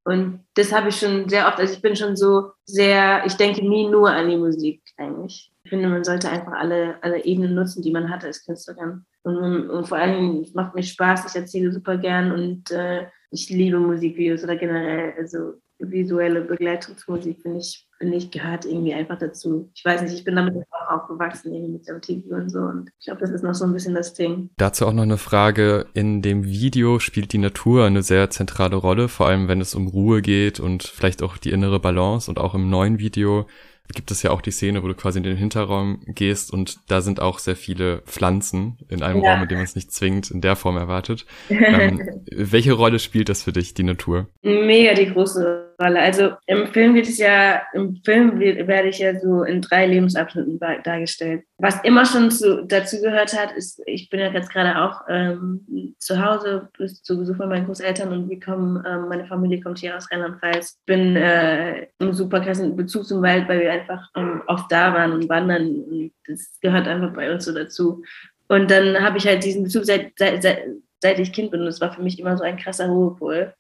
Und das habe ich schon sehr oft, also ich bin schon so sehr, ich denke nie nur an die Musik eigentlich. Ich finde, man sollte einfach alle, alle Ebenen nutzen, die man hat als Künstlerin. Und, und vor allem, es macht mir Spaß, ich erzähle super gern und äh, ich liebe Musikvideos oder generell, also visuelle Begleitungsmusik, finde ich, finde ich, gehört irgendwie einfach dazu. Ich weiß nicht, ich bin damit auch aufgewachsen, irgendwie mit MTV und so. Und ich glaube, das ist noch so ein bisschen das Ding. Dazu auch noch eine Frage. In dem Video spielt die Natur eine sehr zentrale Rolle, vor allem wenn es um Ruhe geht und vielleicht auch die innere Balance und auch im neuen Video gibt es ja auch die Szene, wo du quasi in den Hinterraum gehst und da sind auch sehr viele Pflanzen in einem ja. Raum, in dem man es nicht zwingend in der Form erwartet. ähm, welche Rolle spielt das für dich, die Natur? Mega die große Rolle. Also im Film wird es ja, im Film werde ich ja so in drei Lebensabschnitten dargestellt. Was immer schon zu, dazu gehört hat, ist, ich bin ja jetzt gerade auch ähm, zu Hause bis zu Besuch bei meinen Großeltern und wir kommen, ähm, meine Familie kommt hier aus Rheinland-Pfalz. Bin äh, im super krassen Bezug zum Wald, weil wir einfach ähm, oft da waren und wandern. Und das gehört einfach bei uns so dazu. Und dann habe ich halt diesen Bezug seit, seit, seit, seit ich Kind bin. Und das war für mich immer so ein krasser Ruhepol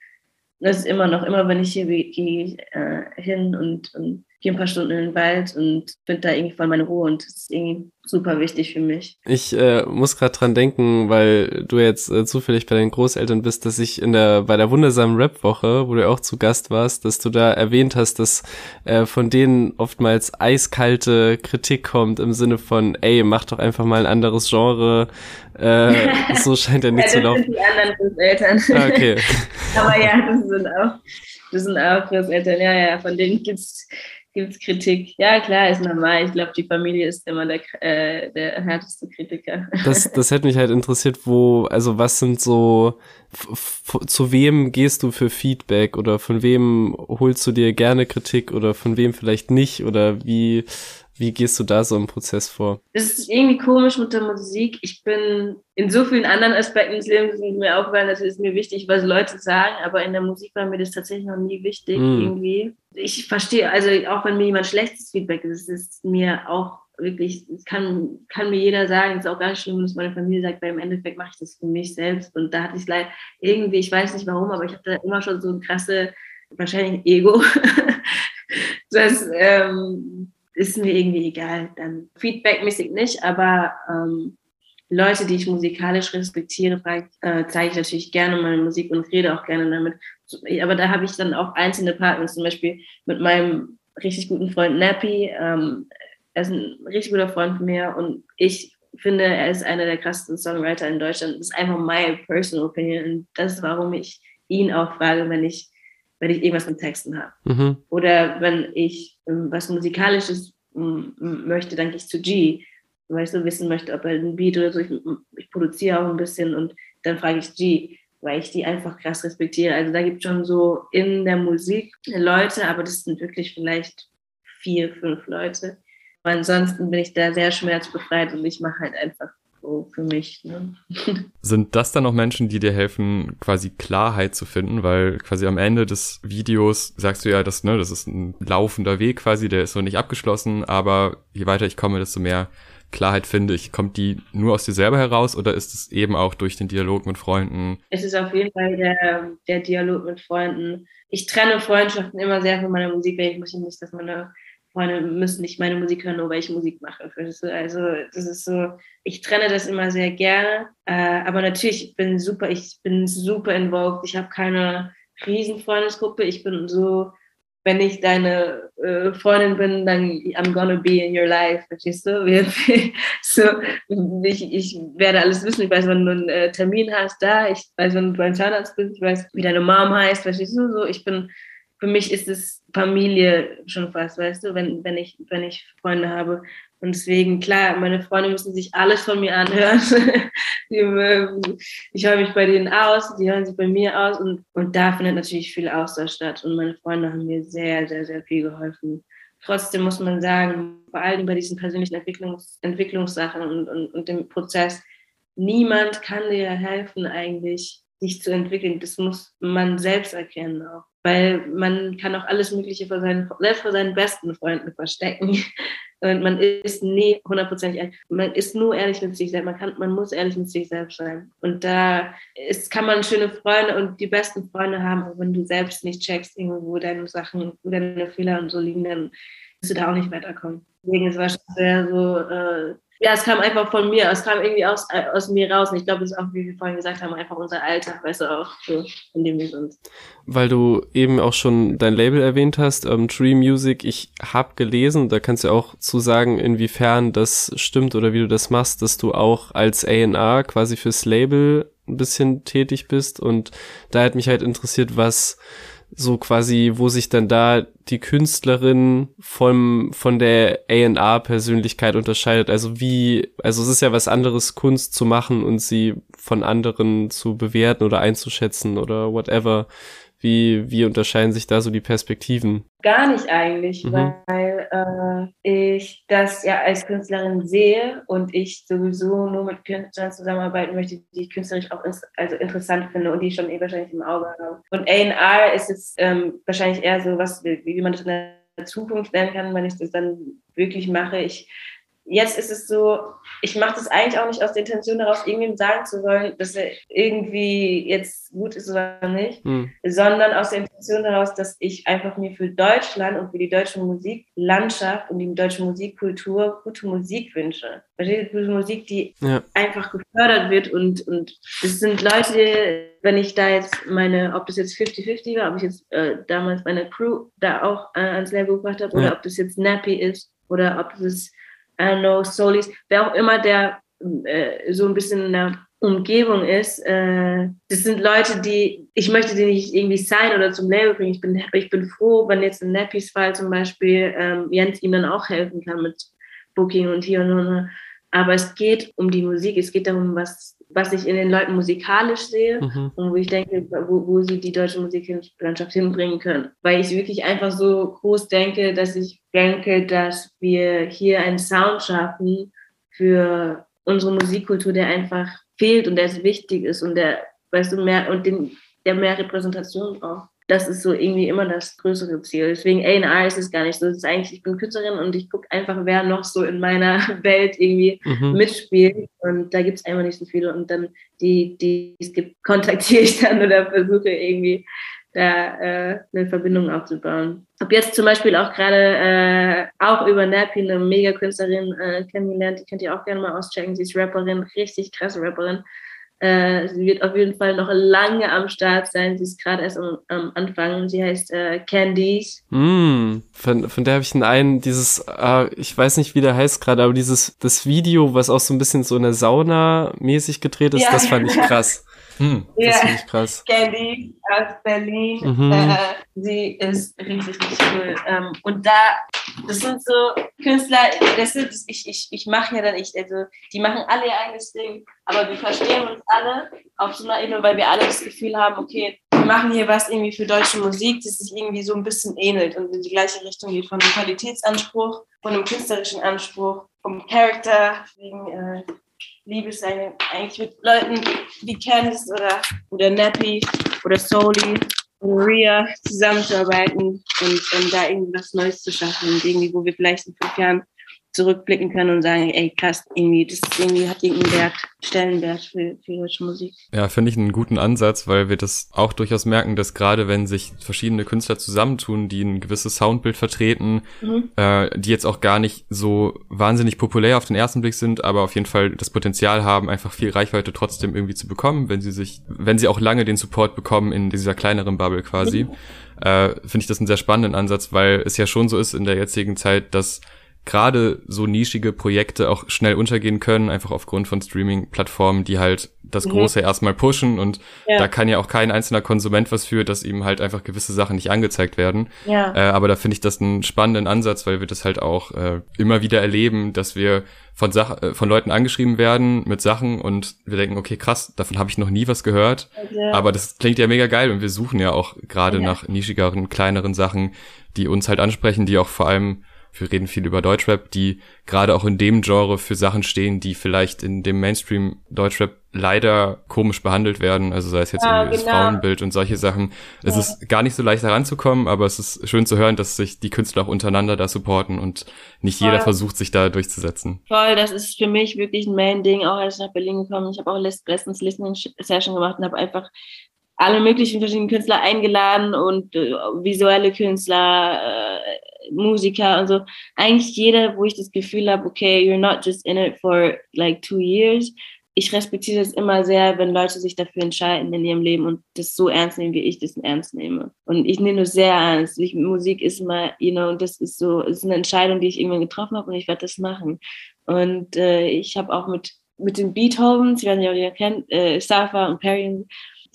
das ist immer noch, immer wenn ich hier gehe äh, hin und, und gehe ein paar Stunden in den Wald und finde da irgendwie voll meine Ruhe und das ist irgendwie super wichtig für mich. Ich äh, muss gerade dran denken, weil du jetzt äh, zufällig bei deinen Großeltern bist, dass ich in der bei der wundersamen Rap-Woche, wo du auch zu Gast warst, dass du da erwähnt hast, dass äh, von denen oftmals eiskalte Kritik kommt im Sinne von, ey, mach doch einfach mal ein anderes Genre. Äh, so scheint er nicht ja, zu laufen. Sind die anderen Großeltern. Ah, okay. Aber ja, das sind auch, das sind auch Großeltern. Ja, ja, von denen gibt's gibt es Kritik. Ja, klar, ist normal. Ich glaube, die Familie ist immer der, äh, der härteste Kritiker. Das, das hätte mich halt interessiert, wo, also was sind so, zu wem gehst du für Feedback oder von wem holst du dir gerne Kritik oder von wem vielleicht nicht oder wie, wie gehst du da so im Prozess vor? Es ist irgendwie komisch mit der Musik. Ich bin in so vielen anderen Aspekten des Lebens sind mir aufgefallen, dass es mir wichtig, was Leute sagen, aber in der Musik war mir das tatsächlich noch nie wichtig mm. irgendwie. Ich verstehe, also auch wenn mir jemand schlechtes Feedback ist, ist mir auch wirklich, es kann, kann mir jeder sagen, es ist auch gar nicht schlimm, dass meine Familie sagt, weil im Endeffekt mache ich das für mich selbst. Und da hatte ich leider irgendwie, ich weiß nicht warum, aber ich hatte immer schon so ein krasse, wahrscheinlich Ego, dass ähm, ist mir irgendwie egal. Dann feedbackmäßig nicht, aber ähm, Leute, die ich musikalisch respektiere, äh, zeige ich natürlich gerne meine Musik und rede auch gerne damit. Aber da habe ich dann auch einzelne Partner, zum Beispiel mit meinem richtig guten Freund Nappy. Ähm, er ist ein richtig guter Freund von mir und ich finde, er ist einer der krassesten Songwriter in Deutschland. Das ist einfach meine personal opinion und das ist, warum ich ihn auch frage, wenn ich wenn ich irgendwas mit Texten habe. Mhm. Oder wenn ich ähm, was Musikalisches möchte, dann gehe ich zu G, weil ich so wissen möchte, ob er ein Beat oder so, ich, ich produziere auch ein bisschen und dann frage ich G, weil ich die einfach krass respektiere. Also da gibt es schon so in der Musik Leute, aber das sind wirklich vielleicht vier, fünf Leute. Aber ansonsten bin ich da sehr schmerzbefreit und ich mache halt einfach so für mich. Ne? Sind das dann auch Menschen, die dir helfen, quasi Klarheit zu finden? Weil quasi am Ende des Videos sagst du ja, dass, ne, das ist ein laufender Weg quasi, der ist noch nicht abgeschlossen, aber je weiter ich komme, desto mehr Klarheit finde ich. Kommt die nur aus dir selber heraus oder ist es eben auch durch den Dialog mit Freunden? Es ist auf jeden Fall der, der Dialog mit Freunden. Ich trenne Freundschaften immer sehr von meiner Musik, weil ich möchte nicht, dass meine Freunde müssen nicht meine Musik hören, nur weil ich Musik mache. Also das ist so, ich trenne das immer sehr gerne. Äh, aber natürlich, ich bin super, ich bin super involved. Ich habe keine riesen Freundesgruppe. Ich bin so, wenn ich deine äh, Freundin bin, dann I'm gonna be in your life, verstehst du? so, ich, ich werde alles wissen. Ich weiß, wenn du einen äh, Termin hast, da. Ich weiß, wenn du beim Zahnarzt bist. Ich weiß, wie deine Mom heißt, verstehst du? So, ich bin für mich ist es Familie schon fast, weißt du, wenn, wenn, ich, wenn ich Freunde habe. Und deswegen, klar, meine Freunde müssen sich alles von mir anhören. ich höre mich bei denen aus, die hören sich bei mir aus und, und da findet natürlich viel Austausch statt. Und meine Freunde haben mir sehr, sehr, sehr viel geholfen. Trotzdem muss man sagen, vor allem bei diesen persönlichen Entwicklungs Entwicklungssachen und, und, und dem Prozess, niemand kann dir helfen eigentlich, sich zu entwickeln. Das muss man selbst erkennen auch weil man kann auch alles Mögliche vor seinen, selbst vor seinen besten Freunden verstecken. Und man ist nie hundertprozentig ehrlich. Man ist nur ehrlich mit sich selbst. Man, kann, man muss ehrlich mit sich selbst sein. Und da ist, kann man schöne Freunde und die besten Freunde haben, aber wenn du selbst nicht checkst, irgendwo deine Sachen, wo deine Fehler und so liegen, dann wirst du da auch nicht weiterkommen. Deswegen ist es wahrscheinlich sehr so, äh, ja, es kam einfach von mir, es kam irgendwie aus, äh, aus mir raus. Und ich glaube, das ist auch, wie wir vorhin gesagt haben, einfach unser Alltag, weißt du, auch so, in dem wir sind. Weil du eben auch schon dein Label erwähnt hast, ähm, Tree Music. Ich habe gelesen, da kannst du auch zu sagen, inwiefern das stimmt oder wie du das machst, dass du auch als A&R quasi fürs Label ein bisschen tätig bist. Und da hat mich halt interessiert, was so quasi, wo sich dann da die Künstlerin vom, von der A&R-Persönlichkeit unterscheidet. Also wie, also es ist ja was anderes, Kunst zu machen und sie von anderen zu bewerten oder einzuschätzen oder whatever. Wie, wie unterscheiden sich da so die Perspektiven? Gar nicht eigentlich, mhm. weil äh, ich das ja als Künstlerin sehe und ich sowieso nur mit Künstlern zusammenarbeiten möchte, die ich künstlerisch auch ins, also interessant finde und die ich schon eh wahrscheinlich im Auge habe. Und A&R ist jetzt ähm, wahrscheinlich eher so was, wie, wie man das in der Zukunft nennen kann, wenn ich das dann wirklich mache. Ich jetzt ist es so, ich mache das eigentlich auch nicht aus der Intention daraus, irgendwem sagen zu wollen, dass er irgendwie jetzt gut ist oder nicht, hm. sondern aus der Intention daraus, dass ich einfach mir für Deutschland und für die deutsche Musiklandschaft und die deutsche Musikkultur gute Musik wünsche. Gute Musik, die ja. einfach gefördert wird und, und es sind Leute, wenn ich da jetzt meine, ob das jetzt 50-50 war, ob ich jetzt äh, damals meine Crew da auch äh, ans Label gebracht habe oder ob das jetzt Nappy ist oder ob das Don't know, Solis, wer auch immer der äh, so ein bisschen in der Umgebung ist, äh, das sind Leute, die, ich möchte die nicht irgendwie sein oder zum Label bringen. Ich bin, ich bin froh, wenn jetzt in Nappys Fall zum Beispiel ähm, Jens ihm dann auch helfen kann mit Booking und hier und da. Aber es geht um die Musik, es geht darum, was, was ich in den Leuten musikalisch sehe mhm. und wo ich denke, wo, wo sie die deutsche Musiklandschaft hinbringen können. Weil ich wirklich einfach so groß denke, dass ich denke, dass wir hier einen Sound schaffen für unsere Musikkultur, der einfach fehlt und der wichtig ist und der, weißt du, mehr und den, der mehr Repräsentation braucht. Das ist so irgendwie immer das größere Ziel. Deswegen A&R ist es gar nicht so. Es ist eigentlich, ich bin Künstlerin und ich gucke einfach, wer noch so in meiner Welt irgendwie mhm. mitspielt. Und da gibt es einfach nicht so viele. Und dann die, die es gibt, kontaktiere ich dann oder versuche irgendwie da äh, eine Verbindung aufzubauen. Ich habe jetzt zum Beispiel auch gerade äh, auch über Nappy eine Mega-Künstlerin äh, kennengelernt, die könnt ihr auch gerne mal auschecken. Sie ist Rapperin, richtig krasse Rapperin. Äh, sie wird auf jeden Fall noch lange am Start sein. Sie ist gerade erst am, am, Anfang. Sie heißt äh, Candies. Mm, von, von der habe ich einen, dieses, äh, ich weiß nicht, wie der heißt gerade, aber dieses, das Video, was auch so ein bisschen so in der Sauna mäßig gedreht ist, ja. das fand ich krass. Hm, das ja, finde ich krass. Candy aus Berlin. Mhm. Äh, sie ist richtig, richtig cool. Ähm, und da, das sind so Künstler, das sind, ich, ich, ich mache ja dann, ich, also, die machen alle ihr eigenes Ding, aber wir verstehen uns alle auf so einer Ebene, weil wir alle das Gefühl haben, okay, wir machen hier was irgendwie für deutsche Musik, das sich irgendwie so ein bisschen ähnelt und in die gleiche Richtung geht, von dem Qualitätsanspruch, von dem künstlerischen Anspruch, vom Charakter, wegen, äh, liebe es eigentlich mit Leuten wie Candice oder, oder Nappy oder Soli oder Ria zusammenzuarbeiten und, und da irgendwie was Neues zu schaffen und irgendwie, wo wir vielleicht in fünf Jahren zurückblicken können und sagen, ey, krass, irgendwie, das irgendwie hat irgendeinen Wert, Stellenwert für, für deutsche Musik. Ja, finde ich einen guten Ansatz, weil wir das auch durchaus merken, dass gerade wenn sich verschiedene Künstler zusammentun, die ein gewisses Soundbild vertreten, mhm. äh, die jetzt auch gar nicht so wahnsinnig populär auf den ersten Blick sind, aber auf jeden Fall das Potenzial haben, einfach viel Reichweite trotzdem irgendwie zu bekommen, wenn sie sich, wenn sie auch lange den Support bekommen in dieser kleineren Bubble quasi, mhm. äh, finde ich das einen sehr spannenden Ansatz, weil es ja schon so ist in der jetzigen Zeit, dass gerade so nischige Projekte auch schnell untergehen können, einfach aufgrund von Streaming-Plattformen, die halt das mhm. Große mhm. erstmal pushen und ja. da kann ja auch kein einzelner Konsument was für, dass ihm halt einfach gewisse Sachen nicht angezeigt werden. Ja. Äh, aber da finde ich das einen spannenden Ansatz, weil wir das halt auch äh, immer wieder erleben, dass wir von Sach äh, von Leuten angeschrieben werden mit Sachen und wir denken, okay, krass, davon habe ich noch nie was gehört. Okay. Aber das klingt ja mega geil und wir suchen ja auch gerade ja. nach nischigeren, kleineren Sachen, die uns halt ansprechen, die auch vor allem wir reden viel über Deutschrap, die gerade auch in dem Genre für Sachen stehen, die vielleicht in dem Mainstream Deutschrap leider komisch behandelt werden. Also sei es jetzt ja, das genau. Frauenbild und solche Sachen. Es ja. ist gar nicht so leicht heranzukommen, aber es ist schön zu hören, dass sich die Künstler auch untereinander da supporten und nicht Voll. jeder versucht, sich da durchzusetzen. Voll, das ist für mich wirklich ein Main-Ding, auch als ich nach Berlin gekommen bin. Ich habe auch letztens Listening-Session gemacht und habe einfach alle möglichen verschiedenen Künstler eingeladen und äh, visuelle Künstler, äh, Musiker und so. Eigentlich jeder, wo ich das Gefühl habe, okay, you're not just in it for like two years. Ich respektiere das immer sehr, wenn Leute sich dafür entscheiden in ihrem Leben und das so ernst nehmen, wie ich das ernst nehme. Und ich nehme das sehr ernst. Ich, Musik ist immer, you know, das ist so, ist eine Entscheidung, die ich irgendwann getroffen habe und ich werde das machen. Und äh, ich habe auch mit, mit den Beethovens, ich weiß nicht, ob ihr kennt, äh, Safa und Perry,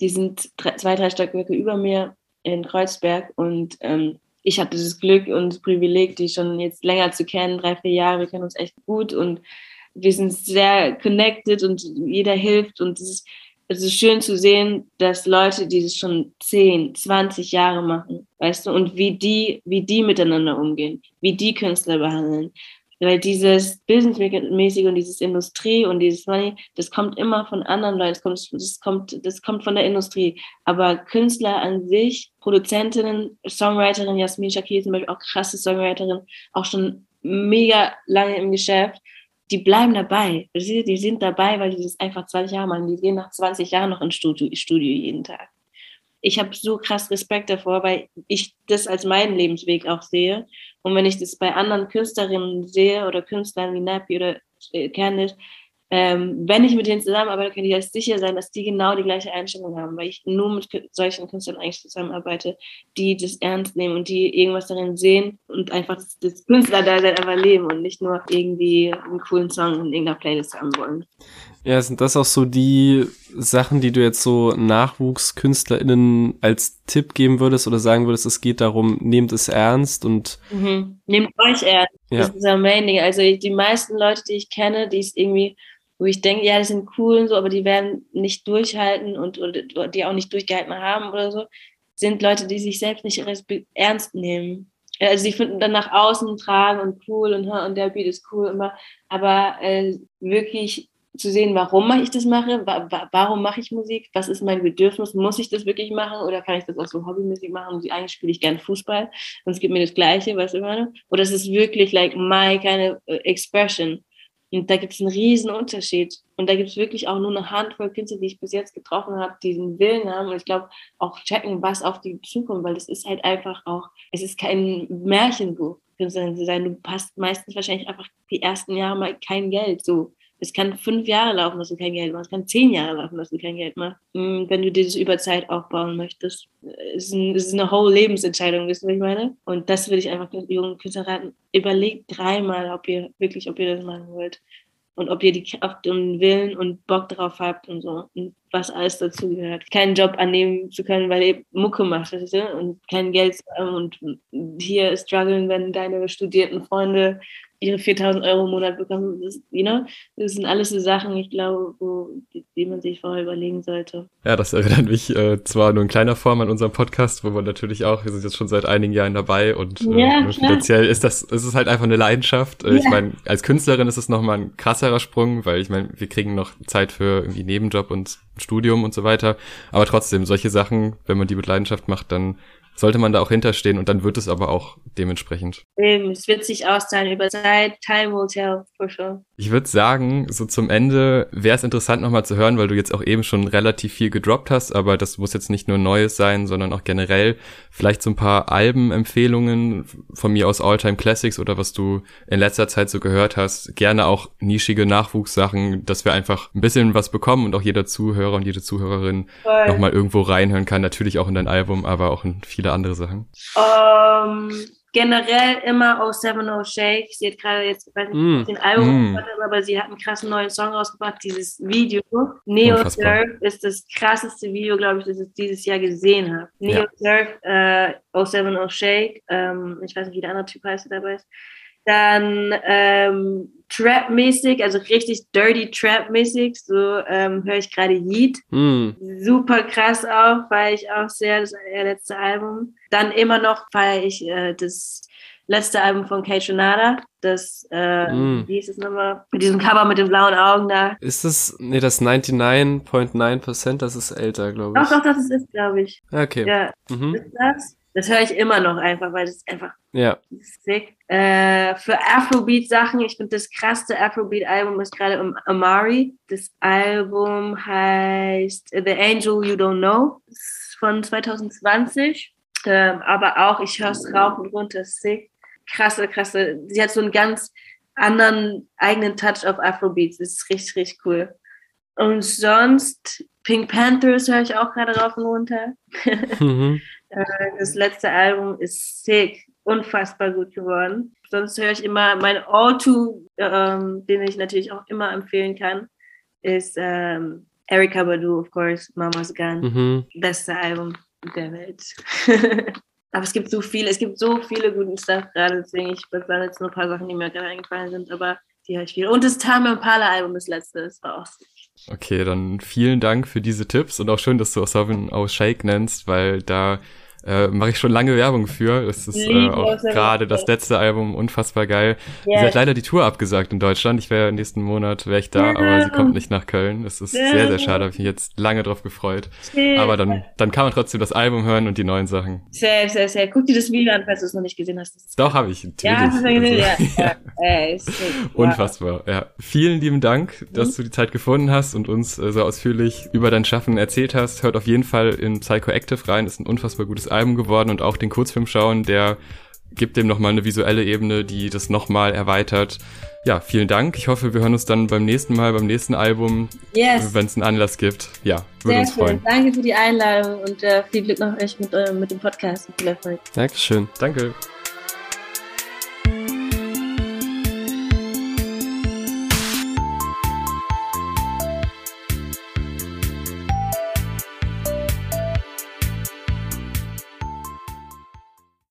die sind drei, zwei, drei Stockwerke über mir in Kreuzberg und ähm, ich hatte das Glück und das Privileg, die schon jetzt länger zu kennen, drei, vier Jahre, wir kennen uns echt gut und wir sind sehr connected und jeder hilft. Und es ist, es ist schön zu sehen, dass Leute, die das schon 10, 20 Jahre machen, weißt du, und wie die, wie die miteinander umgehen, wie die Künstler behandeln, weil dieses Businessmäßige und dieses Industrie und dieses Money, das kommt immer von anderen Leuten, das kommt, das kommt, das kommt von der Industrie. Aber Künstler an sich, Produzentinnen, Songwriterin, Jasmin Shakir zum Beispiel auch krasse Songwriterin, auch schon mega lange im Geschäft, die bleiben dabei. Die sind dabei, weil die das einfach 20 Jahre machen. Die gehen nach 20 Jahren noch ins Studio, Studio jeden Tag. Ich habe so krass Respekt davor, weil ich das als meinen Lebensweg auch sehe und wenn ich das bei anderen Künstlerinnen sehe oder Künstlern wie Nappy oder äh, Candice, ähm, wenn ich mit denen zusammenarbeite, kann ich halt sicher sein, dass die genau die gleiche Einstellung haben, weil ich nur mit solchen Künstlern eigentlich zusammenarbeite, die das ernst nehmen und die irgendwas darin sehen und einfach das, das Künstler-Dasein einfach leben und nicht nur irgendwie einen coolen Song in irgendeiner Playlist haben wollen. Ja, sind das auch so die Sachen, die du jetzt so NachwuchskünstlerInnen als Tipp geben würdest oder sagen würdest, es geht darum, nehmt es ernst und. Mhm. Nehmt euch ernst. Ja. Das ist das Main Ding. Also die meisten Leute, die ich kenne, die es irgendwie wo ich denke, ja, die sind cool und so, aber die werden nicht durchhalten und oder die auch nicht durchgehalten haben oder so, sind Leute, die sich selbst nicht ernst nehmen. Also sie finden dann nach außen tragen und cool und, und der Beat ist cool immer, aber äh, wirklich zu sehen, warum ich das mache, wa warum mache ich Musik, was ist mein Bedürfnis, muss ich das wirklich machen oder kann ich das auch so Hobbymusik machen und eigentlich spiele ich gerne Fußball es gibt mir das Gleiche, was ich meine, oder es ist wirklich like my kind of uh, expression und da gibt es einen riesen Unterschied. Und da gibt es wirklich auch nur eine Handvoll Künstler, die ich bis jetzt getroffen habe, die diesen Willen haben. Und ich glaube, auch checken, was auf die zukommt, weil das ist halt einfach auch, es ist kein Märchenbuch, Künstlerin zu sein. Du hast meistens wahrscheinlich einfach die ersten Jahre mal kein Geld. So, es kann fünf Jahre laufen, dass du kein Geld machst. Es kann zehn Jahre laufen, dass du kein Geld machst. Hm, wenn du dieses über Zeit aufbauen möchtest. Es ist, ein, ist eine whole Lebensentscheidung, wissen du, was ich meine? Und das würde ich einfach jungen Künstlern raten. Überlegt dreimal, ob ihr wirklich, ob ihr das machen wollt. Und ob ihr die Kraft und Willen und Bock drauf habt und so. Und was alles dazu gehört. Keinen Job annehmen zu können, weil ihr Mucke macht, weißt du? Und kein Geld und hier strugglen, wenn deine studierten Freunde ihre 4000 Euro im Monat bekommen. Das, you know, das sind alles so Sachen, ich glaube, wo, die, die man sich vorher überlegen sollte. Ja, das erinnert mich äh, zwar nur in kleiner Form an unseren Podcast, wo wir natürlich auch, wir sind jetzt schon seit einigen Jahren dabei und äh, ja, finanziell ist das, ist es halt einfach eine Leidenschaft. Äh, ja. Ich meine, als Künstlerin ist es nochmal ein krasserer Sprung, weil ich meine, wir kriegen noch Zeit für irgendwie Nebenjob und Studium und so weiter. Aber trotzdem, solche Sachen, wenn man die mit Leidenschaft macht, dann sollte man da auch hinterstehen und dann wird es aber auch dementsprechend. Eben, es wird sich auszahlen über Zeit, time will tell, for sure. Ich würde sagen, so zum Ende wäre es interessant nochmal zu hören, weil du jetzt auch eben schon relativ viel gedroppt hast, aber das muss jetzt nicht nur Neues sein, sondern auch generell vielleicht so ein paar Albenempfehlungen von mir aus Alltime Classics oder was du in letzter Zeit so gehört hast. Gerne auch nischige Nachwuchssachen, dass wir einfach ein bisschen was bekommen und auch jeder Zuhörer und jede Zuhörerin nochmal irgendwo reinhören kann. Natürlich auch in dein Album, aber auch in viele andere Sachen. Um ähm, generell immer aus Seven O Shake. Sie hat gerade jetzt, ich weiß nicht, mm. den Album mm. Aber sie hat einen krassen neuen Song rausgebracht. Dieses Video, Neo Surf, ist das krasseste Video, glaube ich, das ich dieses Jahr gesehen habe. Neo ja. Surf, äh, 07 O Shake, ähm, ich weiß nicht, wie der andere Typ heißt, der dabei ist. Dann ähm, Trap-mäßig, also richtig dirty Trap-mäßig, so ähm, höre ich gerade Yeet. Mm. Super krass auch, feiere ich auch sehr, das letzte Album. Dann immer noch feiere ich äh, das letzte Album von Kate Shonada, das, äh, mm. wie hieß es nochmal, mit diesem Cover mit den blauen Augen da. Ist das, nee, das 99.9%, das ist älter, glaube ich. Doch, doch, das ist, glaube ich. Okay. Ja, mhm. ist das? Das höre ich immer noch einfach, weil das ist einfach ja. sick. Äh, für Afrobeat-Sachen, ich finde das krasseste Afrobeat-Album ist gerade Amari. Das Album heißt The Angel You Don't Know. Von 2020. Ähm, aber auch, ich höre es rauf und runter, sick. krasse, krasse. Sie hat so einen ganz anderen eigenen Touch auf Afrobeats. Das ist richtig, richtig cool. Und sonst, Pink Panthers höre ich auch gerade rauf und runter. Mhm. Äh, das letzte Album ist sick, unfassbar gut geworden. Sonst höre ich immer mein All-To, ähm, den ich natürlich auch immer empfehlen kann, ist ähm, Erika Badu, of course, Mama's Gun. Mhm. Beste Album der Welt. aber es gibt so viele, es gibt so viele guten Stuff gerade, deswegen ich waren jetzt nur ein paar Sachen, die mir gerade eingefallen sind, aber die höre ich viel. Und das Tame Impala Album, das letzte, das war auch Okay, dann vielen Dank für diese Tipps und auch schön, dass du Sovereign aus Shake nennst, weil da äh, mache ich schon lange Werbung für. Es ist äh, auch gerade das letzte Album unfassbar geil. Yeah. Sie hat leider die Tour abgesagt in Deutschland. Ich wäre nächsten Monat wäre ich da, yeah. aber sie kommt nicht nach Köln. Das ist yeah. sehr, sehr schade. Habe ich mich jetzt lange drauf gefreut. Aber dann, dann kann man trotzdem das Album hören und die neuen Sachen. Sehr, sehr, sehr. Guck dir das Video an, falls du es noch nicht gesehen hast. Doch, habe ich. Natürlich. Ja, hast du gesehen, also, ja. ja. ja. Unfassbar. Ja. Vielen lieben Dank, dass mhm. du die Zeit gefunden hast und uns äh, so ausführlich über dein Schaffen erzählt hast. Hört auf jeden Fall in Psychoactive rein. Das ist ein unfassbar gutes Album geworden und auch den Kurzfilm schauen, der gibt dem nochmal eine visuelle Ebene, die das nochmal erweitert. Ja, vielen Dank. Ich hoffe, wir hören uns dann beim nächsten Mal, beim nächsten Album, yes. wenn es einen Anlass gibt. Ja, würde uns freuen. Danke für die Einladung und äh, viel Glück noch euch mit, äh, mit dem Podcast. Viel Erfolg. Dankeschön. Danke.